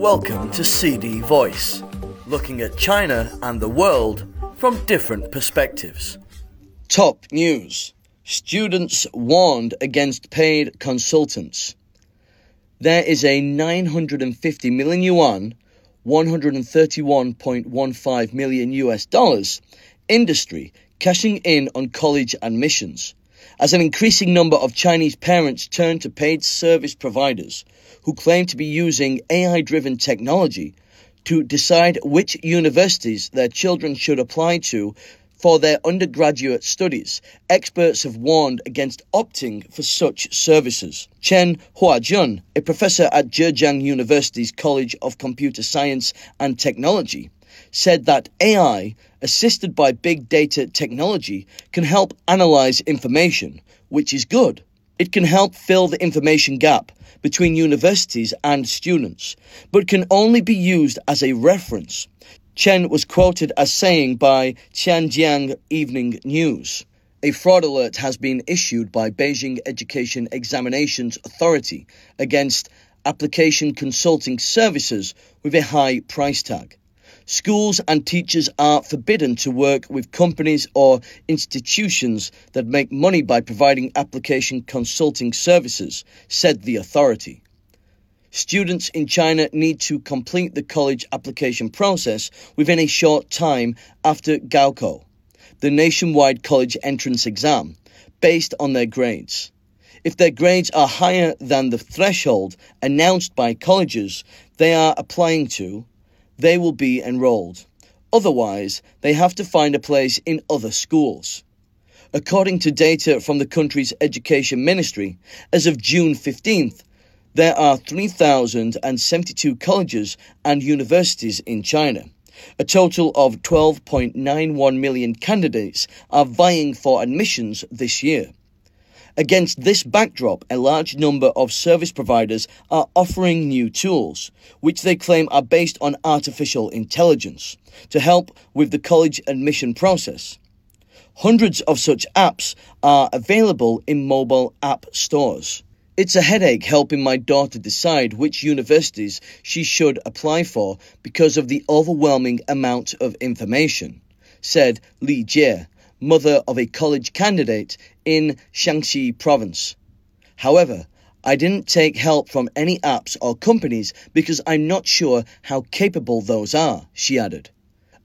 Welcome to CD Voice, looking at China and the world from different perspectives. Top news Students warned against paid consultants. There is a 950 million yuan, 131.15 million US dollars industry cashing in on college admissions as an increasing number of Chinese parents turn to paid service providers who claim to be using AI driven technology to decide which universities their children should apply to for their undergraduate studies, experts have warned against opting for such services. Chen Huajun, a professor at Zhejiang University's College of Computer Science and Technology, said that AI, assisted by big data technology, can help analyze information, which is good. It can help fill the information gap between universities and students, but can only be used as a reference. Chen was quoted as saying by Qianjiang Evening News. A fraud alert has been issued by Beijing Education Examinations Authority against application consulting services with a high price tag. Schools and teachers are forbidden to work with companies or institutions that make money by providing application consulting services, said the authority. Students in China need to complete the college application process within a short time after Gaokao, the nationwide college entrance exam, based on their grades. If their grades are higher than the threshold announced by colleges they are applying to, they will be enrolled. Otherwise, they have to find a place in other schools. According to data from the country's education ministry, as of June 15th, there are 3,072 colleges and universities in China. A total of 12.91 million candidates are vying for admissions this year. Against this backdrop, a large number of service providers are offering new tools, which they claim are based on artificial intelligence, to help with the college admission process. Hundreds of such apps are available in mobile app stores. It's a headache helping my daughter decide which universities she should apply for because of the overwhelming amount of information, said Li Jie, mother of a college candidate in Shaanxi province. However, I didn't take help from any apps or companies because I'm not sure how capable those are, she added.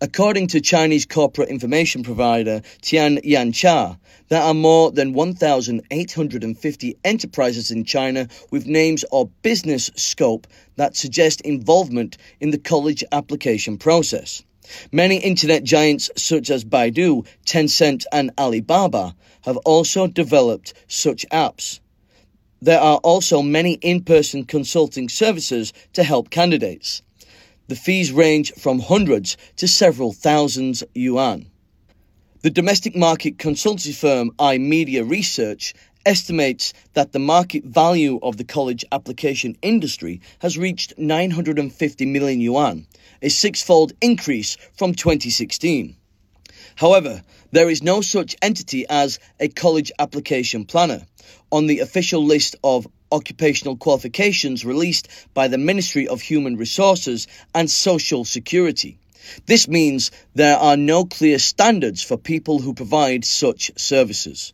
According to Chinese corporate information provider Tian Yancha, there are more than 1,850 enterprises in China with names or business scope that suggest involvement in the college application process. Many internet giants such as Baidu, Tencent, and Alibaba have also developed such apps. There are also many in person consulting services to help candidates. The fees range from hundreds to several thousands yuan. The domestic market consultancy firm iMedia Research estimates that the market value of the college application industry has reached 950 million yuan, a six-fold increase from 2016. However, there is no such entity as a college application planner on the official list of occupational qualifications released by the Ministry of Human Resources and Social Security. This means there are no clear standards for people who provide such services.